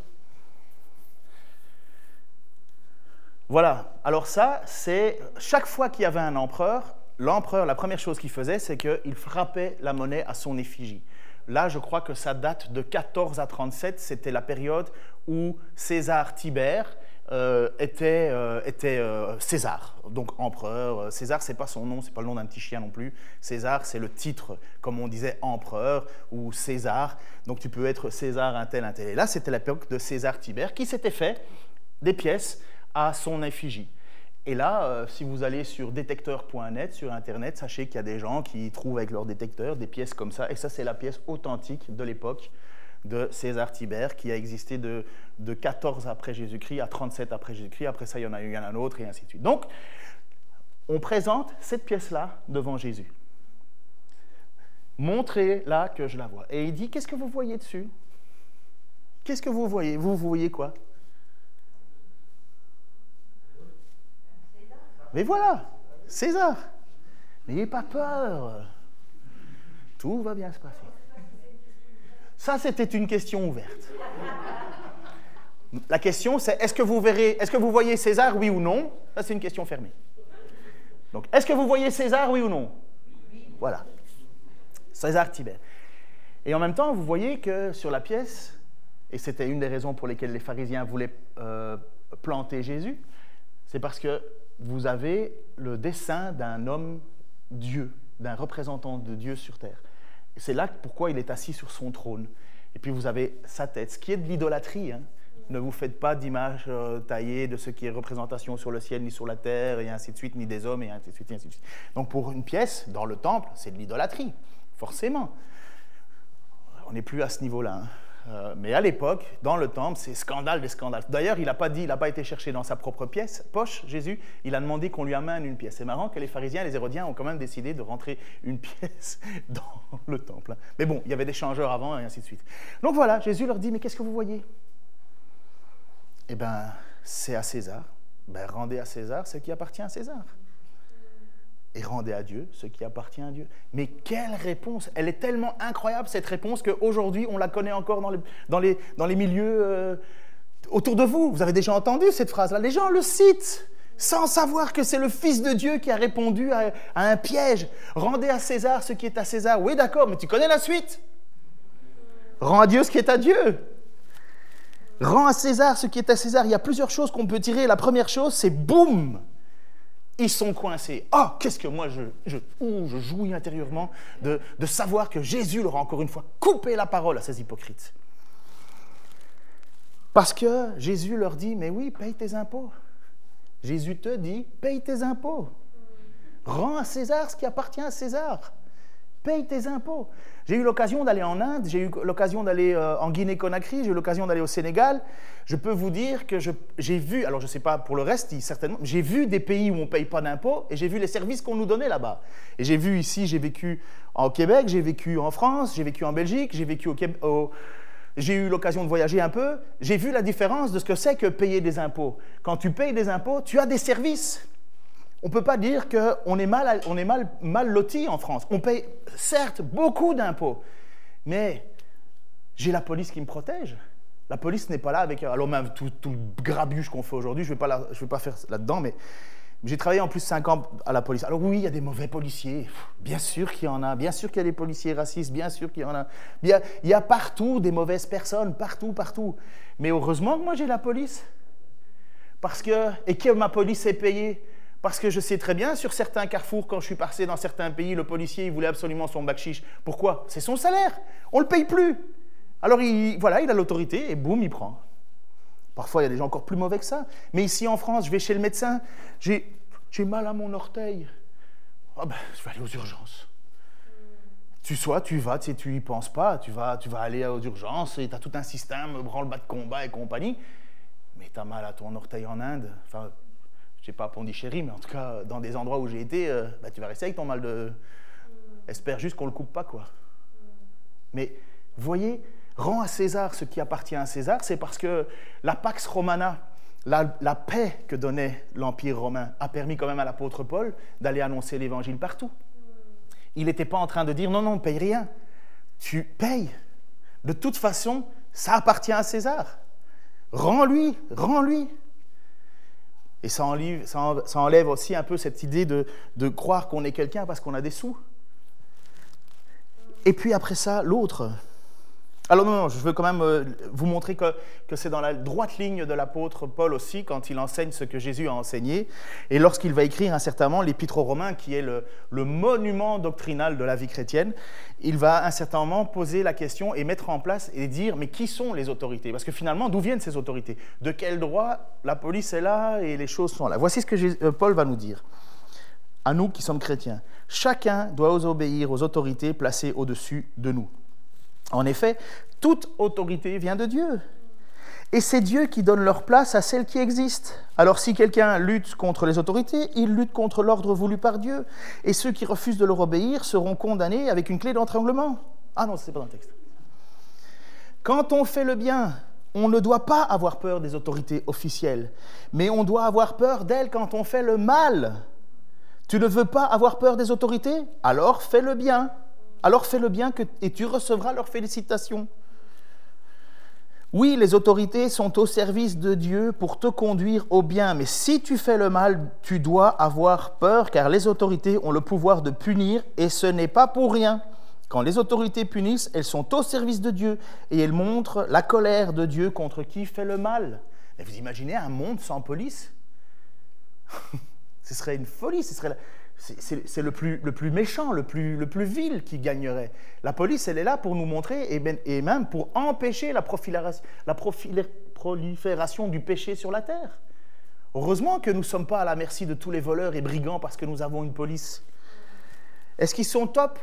Voilà. Alors ça, c'est chaque fois qu'il y avait un empereur, l'empereur, la première chose qu'il faisait, c'est qu'il frappait la monnaie à son effigie. Là, je crois que ça date de 14 à 37. C'était la période où César Tibère euh, était, euh, euh, César, donc empereur. César, c'est pas son nom, c'est pas le nom d'un petit chien non plus. César, c'est le titre, comme on disait empereur ou César. Donc tu peux être César un tel, un tel. Et là, c'était l'époque de César Tibère qui s'était fait des pièces à son effigie. Et là, si vous allez sur détecteur.net, sur Internet, sachez qu'il y a des gens qui trouvent avec leur détecteur des pièces comme ça. Et ça, c'est la pièce authentique de l'époque de César Tibère, qui a existé de, 14 après Jésus-Christ à 37 après Jésus-Christ. Après ça, il y en a eu un autre, et ainsi de suite. Donc, on présente cette pièce-là devant Jésus. Montrez-la que je la vois. Et il dit, qu'est-ce que vous voyez dessus? Qu'est-ce que vous voyez? Vous voyez quoi? Mais voilà, César. N'ayez pas peur. Tout va bien se passer. Ça, c'était une question ouverte. La question, c'est est-ce que vous verrez, est-ce que vous voyez César, oui ou non? Ça, c'est une question fermée. Donc, est-ce que vous voyez César, oui ou non? Voilà. César Tibère. Et en même temps, vous voyez que sur la pièce, et c'était une des raisons pour lesquelles les pharisiens voulaient euh, planter Jésus, c'est parce que vous avez le dessin d'un homme Dieu, d'un représentant de Dieu sur terre. C'est là pourquoi il est assis sur son trône. Et puis vous avez sa tête, ce qui est de l'idolâtrie. Hein. Ne vous faites pas d'image euh, taillée de ce qui est représentation sur le ciel, ni sur la terre, et ainsi de suite, ni des hommes, et ainsi de suite, ainsi de suite. Donc pour une pièce, dans le temple, c'est de l'idolâtrie, forcément. On n'est plus à ce niveau-là. Hein. Euh, mais à l'époque, dans le temple, c'est scandale des scandales. D'ailleurs, il n'a pas dit, il n'a pas été cherché dans sa propre pièce, poche, Jésus. Il a demandé qu'on lui amène une pièce. C'est marrant que les pharisiens et les hérodiens ont quand même décidé de rentrer une pièce dans le temple. Mais bon, il y avait des changeurs avant et ainsi de suite. Donc voilà, Jésus leur dit, mais qu'est-ce que vous voyez? Eh bien, c'est à César. Ben, rendez à César ce qui appartient à César et rendez à Dieu ce qui appartient à Dieu. Mais quelle réponse Elle est tellement incroyable, cette réponse, qu'aujourd'hui, on la connaît encore dans les, dans les, dans les milieux euh, autour de vous. Vous avez déjà entendu cette phrase-là. Les gens le citent sans savoir que c'est le Fils de Dieu qui a répondu à, à, un piège. Rendez à César ce qui est à César. Oui, d'accord, mais tu connais la suite. Rends à Dieu ce qui est à Dieu. Rends à César ce qui est à César. Il y a plusieurs choses qu'on peut tirer. La première chose, c'est boum ils sont coincés. Oh, qu'est-ce que moi, je, je, jouis intérieurement de, de savoir que Jésus leur a encore une fois coupé la parole à ces hypocrites. Parce que Jésus leur dit, mais oui, paye tes impôts. Jésus te dit, paye tes impôts. Rends à César ce qui appartient à César. Paye tes impôts. J'ai eu l'occasion d'aller en Inde, j'ai eu l'occasion d'aller euh, en Guinée-Conakry, j'ai eu l'occasion d'aller au Sénégal. Je peux vous dire que j'ai vu, alors je ne sais pas pour le reste, certainement, j'ai vu des pays où on ne paye pas d'impôts et j'ai vu les services qu'on nous donnait là-bas. Et j'ai vu ici, j'ai vécu au Québec, j'ai vécu en France, j'ai vécu en Belgique, j'ai vécu au, j'ai eu l'occasion de voyager un peu, j'ai vu la différence de ce que c'est que payer des impôts. Quand tu payes des impôts, tu as des services. On ne peut pas dire qu'on est, mal, on est mal, loti en France. On paye certes beaucoup d'impôts, mais j'ai la police qui me protège. La police n'est pas là avec, alors même tout, le grabuge qu'on fait aujourd'hui, je ne vais, pas faire là-dedans, mais j'ai travaillé en plus 5 ans à la police. Alors oui, il y a des mauvais policiers, bien sûr qu'il y en a, bien sûr qu'il y a des policiers racistes, bien sûr qu'il y en a. Il y a, y a partout des mauvaises personnes, partout, partout. Mais heureusement que moi j'ai la police. Parce que, et que ma police est payée. Parce que je sais très bien, sur certains carrefours, quand je suis passé dans certains pays, le policier, il voulait absolument son bac Pourquoi? C'est son salaire. On ne le paye plus. Alors, il, voilà, il a l'autorité et boum, il prend. Parfois, il y a des gens encore plus mauvais que ça. Mais ici, en France, je vais chez le médecin, j'ai mal à mon orteil. Ah ben, je vais aller aux urgences. Tu sois, tu vas, tu sais, tu y penses pas, tu vas, tu vas aller aux urgences et tu as tout un système, branle-bas de combat et compagnie. Mais tu as mal à ton orteil en Inde. Enfin, sais pas Pondichéry, mais en tout cas, dans des endroits où j'ai été, euh, bah, tu vas rester avec ton mal de. Espère juste qu'on le coupe pas, quoi. Mais voyez, rends à César ce qui appartient à César, c'est parce que la Pax Romana, la, la paix que donnait l'Empire romain, a permis quand même à l'apôtre Paul d'aller annoncer l'évangile partout. Il n'était pas en train de dire non, non, paye rien. Tu payes. De toute façon, ça appartient à César. Rends-lui, rends-lui. Et ça enlève, aussi un peu cette idée de croire qu'on est quelqu'un parce qu'on a des sous. Et puis après ça, l'autre, alors non, non, je veux quand même euh, vous montrer que, c'est dans la droite ligne de l'apôtre Paul aussi, quand il enseigne ce que Jésus a enseigné, et lorsqu'il va écrire incertainement l'Épître aux Romains, qui est le, le, monument doctrinal de la vie chrétienne, il va incertainement poser la question et mettre en place et dire, mais qui sont les autorités? Parce que finalement, d'où viennent ces autorités? De quel droit? La police est là et les choses sont là Voici ce que euh, Paul va nous dire, à nous qui sommes chrétiens. Chacun doit obéir aux autorités placées au-dessus de nous. En effet, toute autorité vient de Dieu. Et c'est Dieu qui donne leur place à celles qui existent. Alors si quelqu'un lutte contre les autorités, il lutte contre l'ordre voulu par Dieu. Et ceux qui refusent de leur obéir seront condamnés avec une clé d'entranglement. Ah non, ce n'est pas dans le texte. Quand on fait le bien, on ne doit pas avoir peur des autorités officielles, mais on doit avoir peur d'elles quand on fait le mal. Tu ne veux pas avoir peur des autorités? Alors fais le bien alors fais le bien et tu recevras leurs félicitations. Oui, les autorités sont au service de Dieu pour te conduire au bien, mais si tu fais le mal, tu dois avoir peur, car les autorités ont le pouvoir de punir, et ce n'est pas pour rien. Quand les autorités punissent, elles sont au service de Dieu, et elles montrent la colère de Dieu contre qui fait le mal. Mais vous imaginez un monde sans police? Ce serait une folie, ce serait c'est le plus, méchant, le plus, vil qui gagnerait. La police, elle est là pour nous montrer et, ben, même pour empêcher la, la prolifération du péché sur la terre. Heureusement que nous ne sommes pas à la merci de tous les voleurs et brigands parce que nous avons une police. Est-ce qu'ils sont top?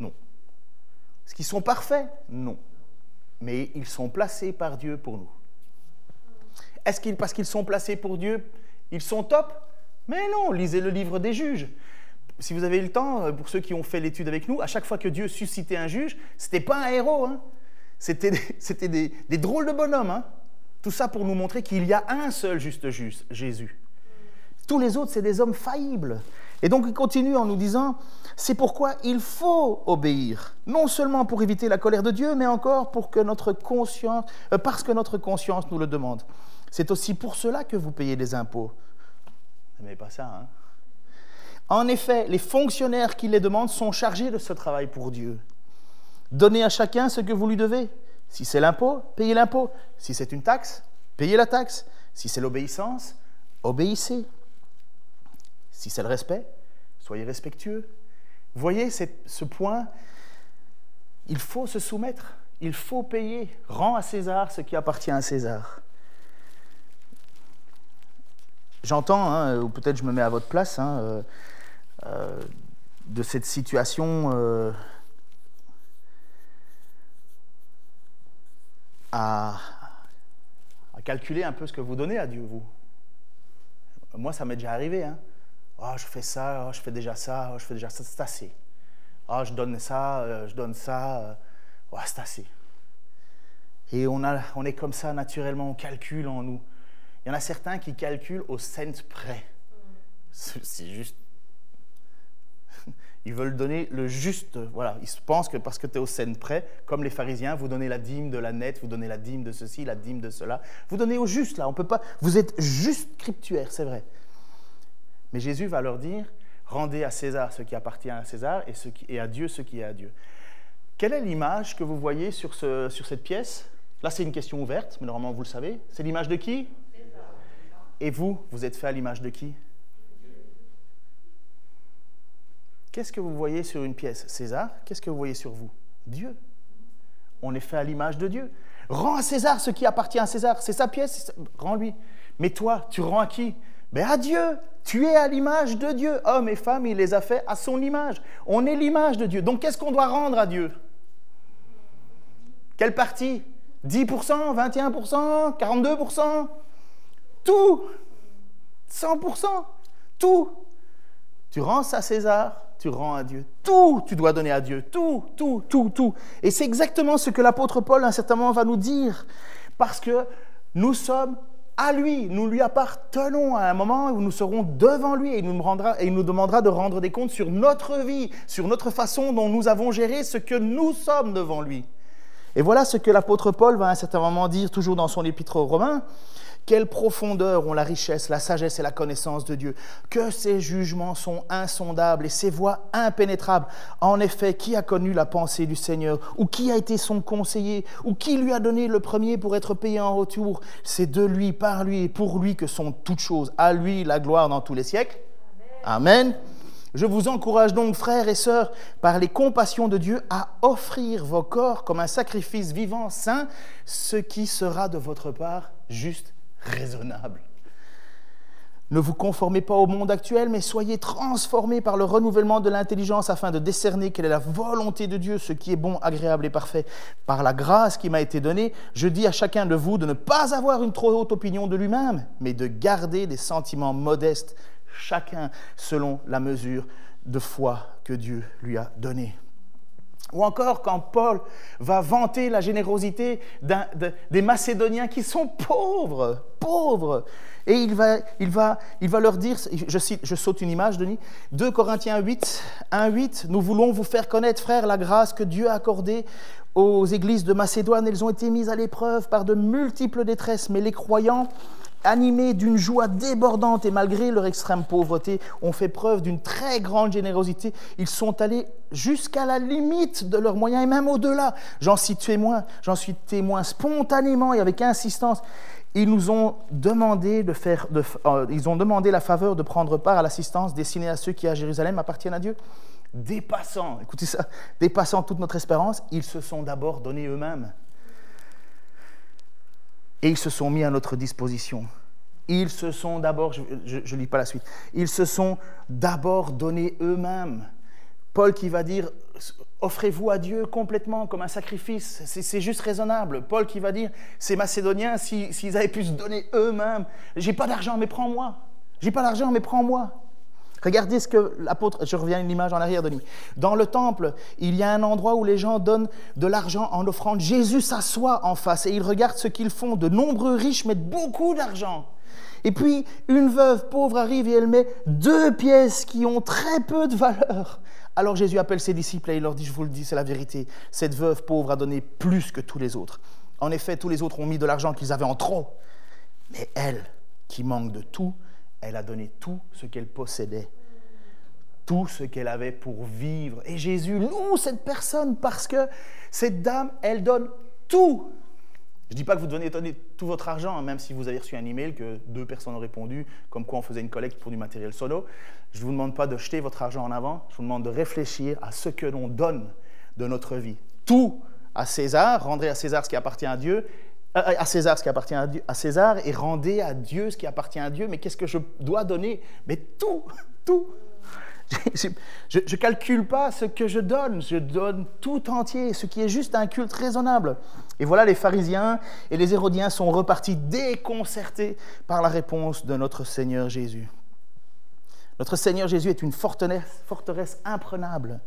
Non. Est-ce qu'ils sont parfaits? Non. Mais ils sont placés par Dieu pour nous. Est-ce qu'ils, parce qu'ils sont placés pour Dieu, ils sont top? Mais non, lisez le livre des juges. Si vous avez eu le temps, euh, pour ceux qui ont fait l'étude avec nous, à chaque fois que Dieu suscitait un juge, ce n'était pas un héros. Hein. C'était, des, des, drôles de bonhommes. Hein. Tout ça pour nous montrer qu'il y a un seul juste juge, Jésus. Tous les autres, c'est des hommes faillibles. Et donc il continue en nous disant, c'est pourquoi il faut obéir, non seulement pour éviter la colère de Dieu, mais encore pour que notre conscience, euh, parce que notre conscience nous le demande. C'est aussi pour cela que vous payez des impôts. Mais pas ça, hein En effet, les fonctionnaires qui les demandent sont chargés de ce travail pour Dieu. Donnez à chacun ce que vous lui devez. Si c'est l'impôt, payez l'impôt. Si c'est une taxe, payez la taxe. Si c'est l'obéissance, obéissez. Si c'est le respect, soyez respectueux. Voyez ce point, il faut se soumettre, il faut payer. Rends à César ce qui appartient à César. J'entends, hein, ou peut-être je me mets à votre place, hein, euh, euh, de cette situation euh, à, calculer un peu ce que vous donnez à Dieu, vous. Moi, ça m'est déjà arrivé. Oh, je fais ça, oh, je fais déjà ça, oh, je fais déjà ça, c'est assez. Oh, je donne ça, je donne ça, c'est assez. Et on, a, on est comme ça naturellement, on calcule en nous. Il y en a certains qui calculent au cent près. C'est juste. Ils veulent donner le juste. Voilà, ils pensent que parce que tu es au cent près, comme les pharisiens, vous donnez la dîme de la nette, vous donnez la dîme de ceci, la dîme de cela. Vous donnez au juste là. On peut pas. Vous êtes juste scriptuaire, c'est vrai. Mais Jésus va leur dire rendez à César ce qui appartient à César et, ce qui, à Dieu ce qui est à Dieu. Quelle est l'image que vous voyez sur cette pièce? Là, c'est une question ouverte, mais normalement, vous le savez. C'est l'image de qui? Et vous, vous êtes fait à l'image de qui? Qu'est-ce que vous voyez sur une pièce? César. Qu'est-ce que vous voyez sur vous? Dieu. On est fait à l'image de Dieu. Rends à César ce qui appartient à César. C'est sa pièce, rends-lui. Mais toi, tu rends à qui? Mais à Dieu. Tu es à l'image de Dieu. Hommes et femmes, il les a fait à son image. On est l'image de Dieu. Donc qu'est-ce qu'on doit rendre à Dieu? Quelle partie? 10%, 21%, 42% tout. 100%. Tout. Tu rends ça à César, tu rends à Dieu. Tout, tu dois donner à Dieu. Tout, tout, tout, tout. Et c'est exactement ce que l'apôtre Paul, à un certain moment, va nous dire. Parce que nous sommes à lui, nous lui appartenons à un moment où nous serons devant lui et il nous, demandera de rendre des comptes sur notre vie, sur notre façon dont nous avons géré ce que nous sommes devant lui. Et voilà ce que l'apôtre Paul va à un certain moment dire, toujours dans son épître aux Romains. Quelle profondeur ont la richesse, la sagesse et la connaissance de Dieu. Que ses jugements sont insondables et ses voies impénétrables. En effet, qui a connu la pensée du Seigneur Ou qui a été son conseiller Ou qui lui a donné le premier pour être payé en retour? C'est de lui, par lui et pour lui que sont toutes choses. À lui la gloire dans tous les siècles. Amen. Je vous encourage donc, frères et sœurs, par les compassions de Dieu, à offrir vos corps comme un sacrifice vivant, saint, ce qui sera de votre part juste raisonnable. Ne vous conformez pas au monde actuel, mais soyez transformés par le renouvellement de l'intelligence afin de décerner quelle est la volonté de Dieu, ce qui est bon, agréable et parfait. Par la grâce qui m'a été donnée, je dis à chacun de vous de ne pas avoir une trop haute opinion de lui-même, mais de garder des sentiments modestes, chacun selon la mesure de foi que Dieu lui a donnée. Ou encore quand Paul va vanter la générosité des Macédoniens qui sont pauvres, pauvres. Et il va, il va, il va leur dire, je, cite, je saute une image, Denis, 2 Corinthiens 8, 1, 8, nous voulons vous faire connaître, frères, la grâce que Dieu a accordée aux églises de Macédoine. Elles ont été mises à l'épreuve par de multiples détresses, mais les croyants animés d'une joie débordante et malgré leur extrême pauvreté, ont fait preuve d'une très grande générosité. Ils sont allés jusqu'à la limite de leurs moyens et même au-delà. J'en suis témoin, j'en suis témoin spontanément et avec insistance. Ils nous ont demandé de faire, euh, ils ont demandé la faveur de prendre part à l'assistance destinée à ceux qui à Jérusalem appartiennent à Dieu. Dépassant, écoutez ça, dépassant toute notre espérance, ils se sont d'abord donnés eux-mêmes et ils se sont mis à notre disposition. Ils se sont d'abord, je ne lis pas la suite, ils se sont d'abord donnés eux-mêmes. Paul qui va dire, offrez-vous à Dieu complètement comme un sacrifice, c'est juste raisonnable. Paul qui va dire, ces Macédoniens, s'ils avaient pu se donner eux-mêmes, j'ai pas d'argent, mais prends-moi. J'ai pas d'argent, mais prends-moi. Regardez ce que l'apôtre, je reviens à une image en arrière, Denis. Dans le temple, il y a un endroit où les gens donnent de l'argent en offrande. Jésus s'assoit en face et il regarde ce qu'ils font. De nombreux riches mettent beaucoup d'argent. Et puis, une veuve pauvre arrive et elle met deux pièces qui ont très peu de valeur. Alors Jésus appelle ses disciples et il leur dit, je vous le dis, c'est la vérité, cette veuve pauvre a donné plus que tous les autres. En effet, tous les autres ont mis de l'argent qu'ils avaient en trop. Mais elle, qui manque de tout, elle a donné tout ce qu'elle possédait, tout ce qu'elle avait pour vivre. Et Jésus loue cette personne parce que cette dame, elle donne tout. Je ne dis pas que vous devez donner tout votre argent, hein, même si vous avez reçu un email que deux personnes ont répondu, comme quoi on faisait une collecte pour du matériel solo. Je ne vous demande pas de jeter votre argent en avant, je vous demande de réfléchir à ce que l'on donne de notre vie. Tout à César, rendrez à César ce qui appartient à Dieu, à César ce qui appartient à César et rendez à Dieu ce qui appartient à Dieu. Mais qu'est-ce que je dois donner? Mais tout, tout. Je ne calcule pas ce que je donne, je donne tout entier, ce qui est juste un culte raisonnable. Et voilà, les pharisiens et les hérodiens sont repartis déconcertés par la réponse de notre Seigneur Jésus. Notre Seigneur Jésus est une forteresse imprenable.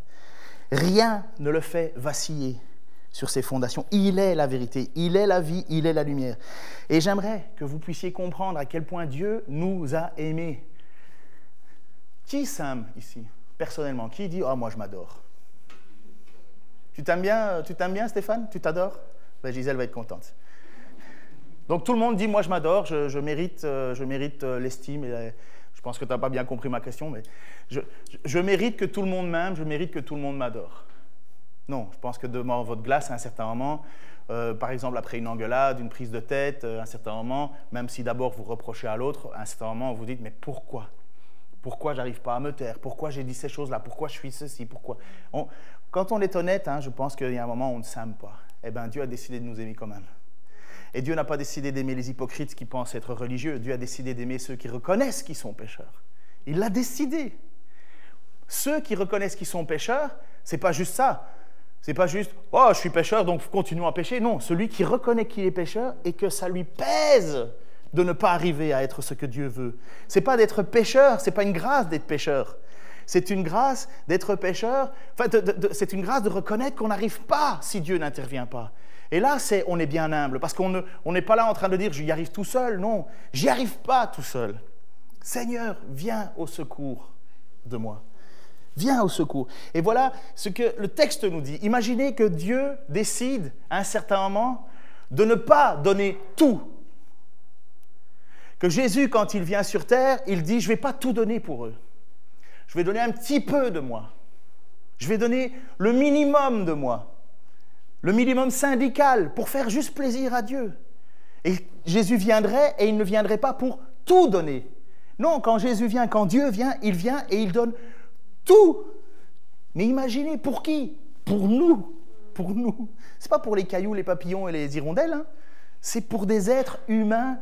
Rien ne le fait vaciller sur ses fondations. Il est la vérité, il est la vie, il est la lumière. Et j'aimerais que vous puissiez comprendre à quel point Dieu nous a aimés. Qui s'aime ici, personnellement? Qui dit Oh, moi je m'adore? Tu t'aimes bien, tu t'aimes bien Stéphane? Tu t'adores? Ben, Gisèle va être contente. Donc tout le monde dit Moi je m'adore, je, mérite, je mérite euh, euh, l'estime. Et, je pense que tu n'as pas bien compris ma question, mais je mérite que tout le monde m'aime, je mérite que tout le monde m'adore. Non, je pense que devant votre glace, à un certain moment, euh, par exemple après une engueulade, une prise de tête, euh, à un certain moment, même si d'abord vous reprochez à l'autre, à un certain moment vous dites mais pourquoi? Pourquoi j'arrive pas à me taire? Pourquoi j'ai dit ces choses-là? Pourquoi je suis ceci? Pourquoi? Quand on est honnête, hein, je pense qu'il y a un moment où on ne s'aime pas. Eh bien Dieu a décidé de nous aimer quand même. Et Dieu n'a pas décidé d'aimer les hypocrites qui pensent être religieux. Dieu a décidé d'aimer ceux qui reconnaissent qu'ils sont pécheurs. Il l'a décidé. Ceux qui reconnaissent qu'ils sont pécheurs, c'est pas juste ça. C'est pas juste, oh, je suis pécheur, donc continuons à pécher. Non, celui qui reconnaît qu'il est pécheur et que ça lui pèse de ne pas arriver à être ce que Dieu veut. C'est pas d'être pécheur, c'est pas une grâce d'être pécheur. C'est une grâce d'être pécheur, enfin, c'est une grâce de reconnaître qu'on n'arrive pas si Dieu n'intervient pas. Et là, c'est, on est bien humble, parce qu'on n'est pas là en train de dire, j'y arrive tout seul. Non, j'y arrive pas tout seul. Seigneur, viens au secours de moi. Viens au secours. Et voilà ce que le texte nous dit. Imaginez que Dieu décide à un certain moment de ne pas donner tout. Que Jésus, quand il vient sur terre, il dit, je ne vais pas tout donner pour eux. Je vais donner un petit peu de moi. Je vais donner le minimum de moi. Le minimum syndical pour faire juste plaisir à Dieu. Et Jésus viendrait et il ne viendrait pas pour tout donner. Non, quand Jésus vient, quand Dieu vient, il vient et il donne tout. Mais imaginez, pour qui? Pour nous. Pour nous. Ce n'est pas pour les cailloux, les papillons et les hirondelles. Hein. C'est pour des êtres humains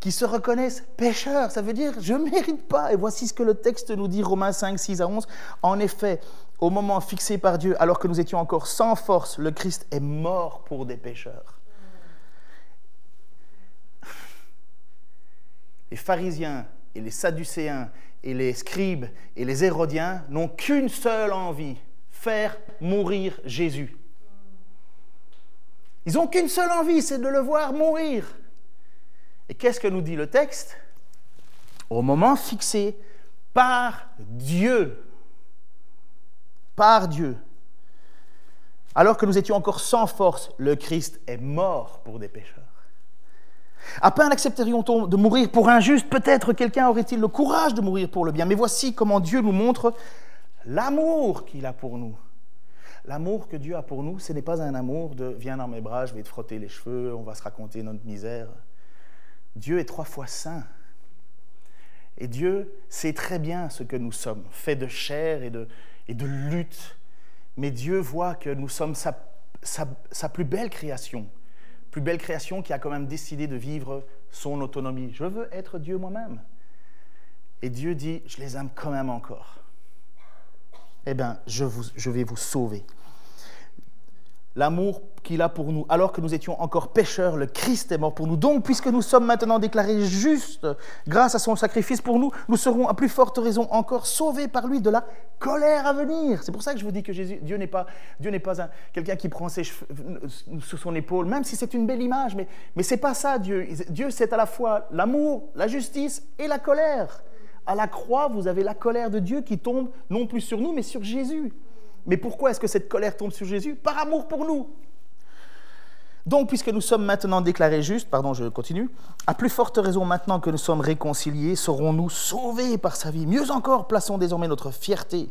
qui se reconnaissent pécheurs. Ça veut dire, je ne mérite pas. Et voici ce que le texte nous dit, Romains 5, 6 à 11. En effet, au moment fixé par Dieu, alors que nous étions encore sans force, le Christ est mort pour des pécheurs. Les pharisiens et les sadducéens et les scribes et les hérodiens n'ont qu'une seule envie, faire mourir Jésus. Ils n'ont qu'une seule envie, c'est de le voir mourir. Et qu'est-ce que nous dit le texte? Au moment fixé par Dieu, par Dieu, alors que nous étions encore sans force, le Christ est mort pour des pécheurs. À peine accepterions-on de mourir pour un juste, peut-être quelqu'un aurait-il le courage de mourir pour le bien. Mais voici comment Dieu nous montre l'amour qu'il a pour nous. L'amour que Dieu a pour nous, ce n'est pas un amour de viens dans mes bras, je vais te frotter les cheveux, on va se raconter notre misère. Dieu est trois fois saint. Et Dieu sait très bien ce que nous sommes, fait de chair et de, lutte. Mais Dieu voit que nous sommes sa plus belle création, plus belle création qui a quand même décidé de vivre son autonomie. Je veux être Dieu moi-même. Et Dieu dit, je les aime quand même encore. Eh bien, je, vous, je vais vous sauver l'amour qu'il a pour nous, alors que nous étions encore pécheurs, le Christ est mort pour nous. Donc, puisque nous sommes maintenant déclarés justes grâce à son sacrifice pour nous, nous serons à plus forte raison encore sauvés par lui de la colère à venir. C'est pour ça que je vous dis que Jésus, Dieu n'est pas, Dieu n'est pas quelqu'un qui prend ses cheveux euh, sur son épaule, même si c'est une belle image, mais, mais ce n'est pas ça, Dieu. Dieu, c'est à la fois l'amour, la justice et la colère. À la croix, vous avez la colère de Dieu qui tombe non plus sur nous, mais sur Jésus. Mais pourquoi est-ce que cette colère tombe sur Jésus Par amour pour nous. Donc, puisque nous sommes maintenant déclarés justes, pardon, je continue, à plus forte raison maintenant que nous sommes réconciliés, serons-nous sauvés par sa vie. Mieux encore, plaçons désormais notre fierté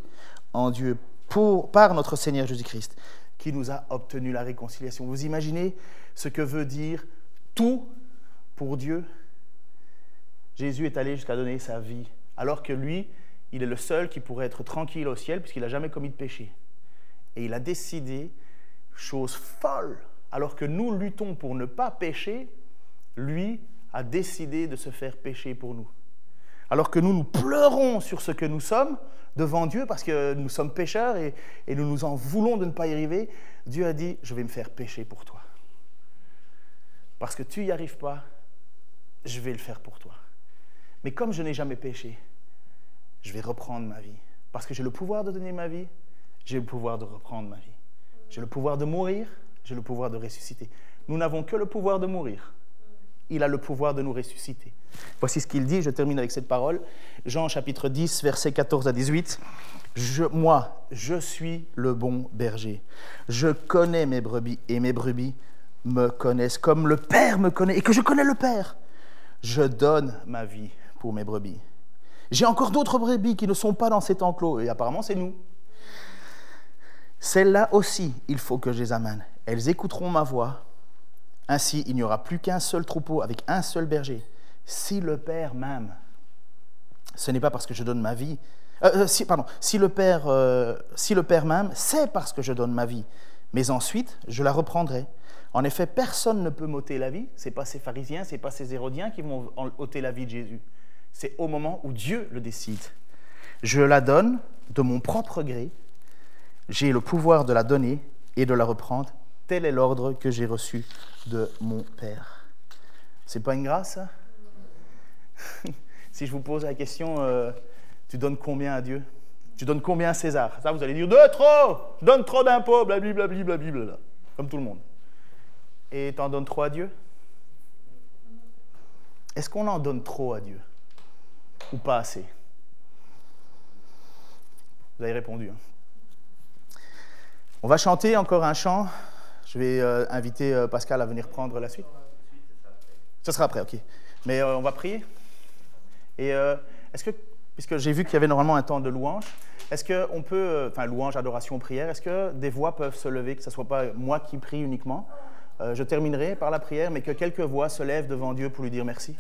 en Dieu pour, par notre Seigneur Jésus-Christ, qui nous a obtenu la réconciliation. Vous imaginez ce que veut dire tout pour Dieu? Jésus est allé jusqu'à donner sa vie, alors que lui, il est le seul qui pourrait être tranquille au ciel puisqu'il n'a jamais commis de péché. Et il a décidé, chose folle, alors que nous luttons pour ne pas pécher, lui a décidé de se faire pécher pour nous. Alors que nous, nous pleurons sur ce que nous sommes devant Dieu parce que nous sommes pécheurs et, et nous nous en voulons de ne pas y arriver, Dieu a dit, je vais me faire pécher pour toi. Parce que tu n'y arrives pas, je vais le faire pour toi. Mais comme je n'ai jamais péché, je vais reprendre ma vie. Parce que j'ai le pouvoir de donner ma vie, j'ai le pouvoir de reprendre ma vie. J'ai le pouvoir de mourir, j'ai le pouvoir de ressusciter. Nous n'avons que le pouvoir de mourir. Il a le pouvoir de nous ressusciter. Voici ce qu'il dit, je termine avec cette parole. Jean chapitre 10, versets 14 à 18. Je, moi, je suis le bon berger. Je connais mes brebis et mes brebis me connaissent comme le Père me connaît et que je connais le Père. Je donne ma vie pour mes brebis. J'ai encore d'autres brebis qui ne sont pas dans cet enclos, et apparemment c'est nous. Celles-là aussi, il faut que je les amène. Elles écouteront ma voix. Ainsi, il n'y aura plus qu'un seul troupeau avec un seul berger. Si le Père m'aime, ce n'est pas parce que je donne ma vie. Euh, euh, pardon, si le Père, euh, si le Père m'aime, c'est parce que je donne ma vie. Mais ensuite, je la reprendrai. En effet, personne ne peut m'ôter la vie. Ce n'est pas ces pharisiens, ce n'est pas ces hérodiens qui vont ôter la vie de Jésus c'est au moment où Dieu le décide. Je la donne de mon propre gré. J'ai le pouvoir de la donner et de la reprendre. Tel est l'ordre que j'ai reçu de mon Père. C'est pas une grâce, Si je vous pose la question, euh, tu donnes combien à Dieu? Tu donnes combien à César? Ça, vous allez dire, de trop Je donne trop d'impôts, blablabla, blablabla, comme tout le monde. Et tu en donnes trop à Dieu? Est-ce qu'on en donne trop à Dieu? Ou pas assez? Vous avez répondu. Hein. On va chanter encore un chant. Je vais euh, inviter euh, Pascal à venir prendre la suite. Ce sera après, ok. Mais euh, on va prier. Et est-ce que, puisque j'ai vu qu'il y avait normalement un temps de louange, est-ce qu'on peut, enfin louange, adoration, prière, est-ce que des voix peuvent se lever, que ce ne soit pas moi qui prie uniquement? Je terminerai par la prière, mais que quelques voix se lèvent devant Dieu pour lui dire merci.